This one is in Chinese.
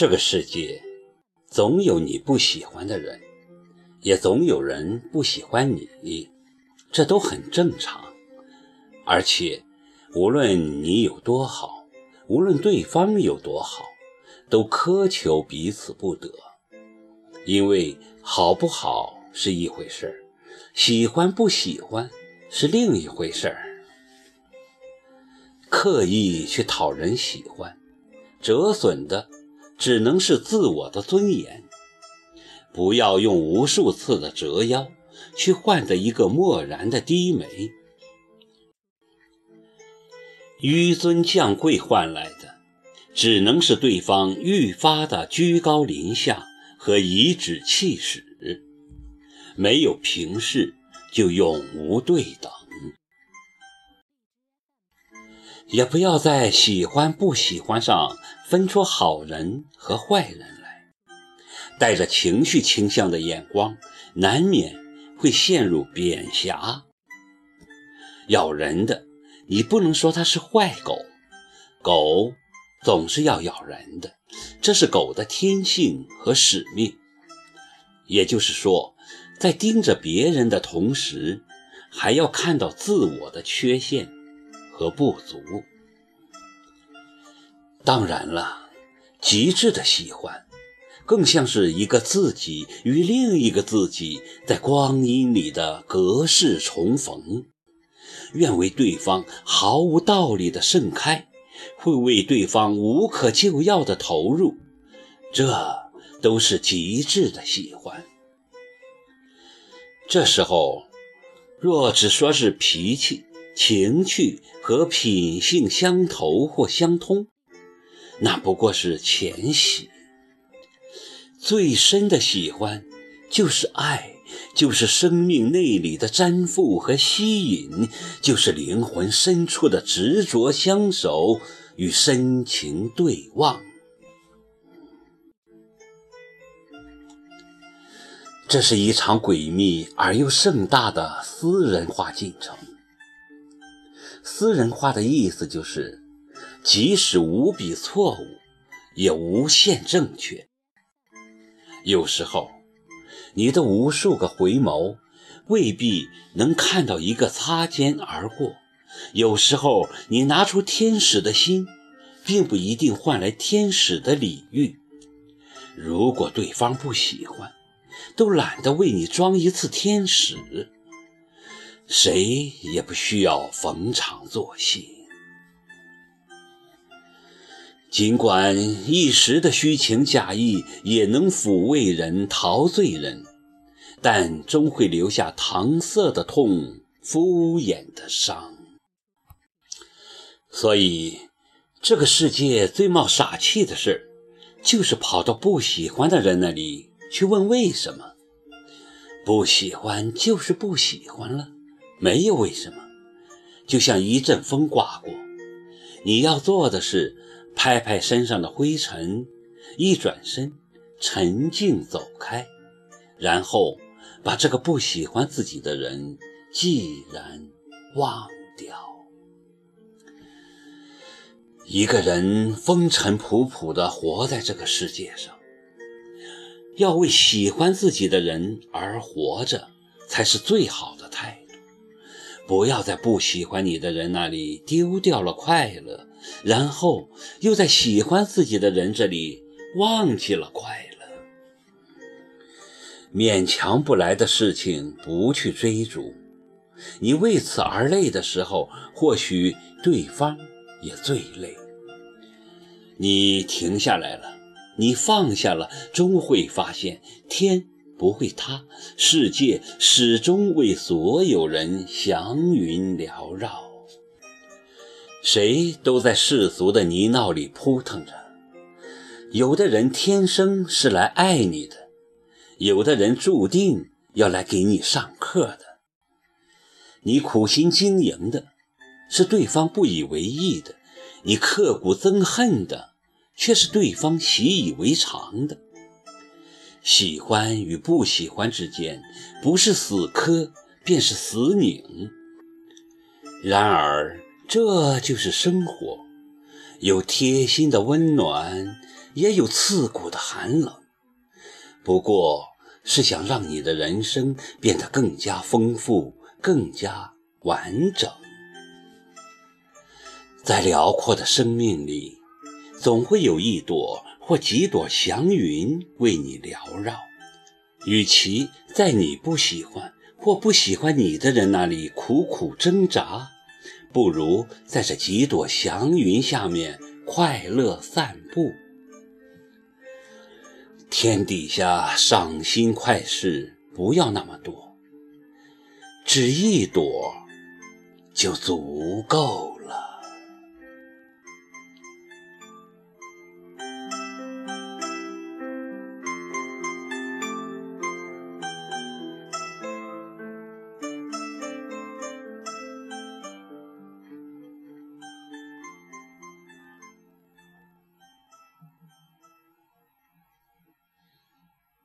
这个世界，总有你不喜欢的人，也总有人不喜欢你，这都很正常。而且，无论你有多好，无论对方有多好，都苛求彼此不得。因为好不好是一回事儿，喜欢不喜欢是另一回事儿。刻意去讨人喜欢，折损的。只能是自我的尊严，不要用无数次的折腰去换得一个漠然的低眉。纡尊降贵换来的，只能是对方愈发的居高临下和颐指气使。没有平视，就永无对等。也不要在喜欢不喜欢上分出好人和坏人来，带着情绪倾向的眼光，难免会陷入贬狭。咬人的，你不能说它是坏狗，狗总是要咬人的，这是狗的天性和使命。也就是说，在盯着别人的同时，还要看到自我的缺陷。和不足，当然了，极致的喜欢，更像是一个自己与另一个自己在光阴里的隔世重逢，愿为对方毫无道理的盛开，会为对方无可救药的投入，这都是极致的喜欢。这时候，若只说是脾气。情趣和品性相投或相通，那不过是浅喜。最深的喜欢，就是爱，就是生命内里的粘附和吸引，就是灵魂深处的执着相守与深情对望。这是一场诡秘而又盛大的私人化进程。私人化的意思就是，即使无比错误，也无限正确。有时候，你的无数个回眸未必能看到一个擦肩而过；有时候，你拿出天使的心，并不一定换来天使的礼遇。如果对方不喜欢，都懒得为你装一次天使。谁也不需要逢场作戏。尽管一时的虚情假意也能抚慰人、陶醉人，但终会留下搪塞的痛、敷衍的伤。所以，这个世界最冒傻气的事，就是跑到不喜欢的人那里去问为什么。不喜欢就是不喜欢了。没有为什么，就像一阵风刮过，你要做的是拍拍身上的灰尘，一转身，沉静走开，然后把这个不喜欢自己的人既然忘掉。一个人风尘仆仆地活在这个世界上，要为喜欢自己的人而活着，才是最好的态度。不要在不喜欢你的人那里丢掉了快乐，然后又在喜欢自己的人这里忘记了快乐。勉强不来的事情不去追逐，你为此而累的时候，或许对方也最累。你停下来了，你放下了，终会发现天。不会塌，世界始终为所有人祥云缭绕。谁都在世俗的泥淖里扑腾着。有的人天生是来爱你的，有的人注定要来给你上课的。你苦心经营的，是对方不以为意的；你刻骨憎恨的，却是对方习以为常的。喜欢与不喜欢之间，不是死磕，便是死拧。然而，这就是生活，有贴心的温暖，也有刺骨的寒冷，不过是想让你的人生变得更加丰富、更加完整。在辽阔的生命里，总会有一朵或几朵祥云为你缭绕。与其在你不喜欢或不喜欢你的人那里苦苦挣扎，不如在这几朵祥云下面快乐散步。天底下赏心快事不要那么多，只一朵就足够了。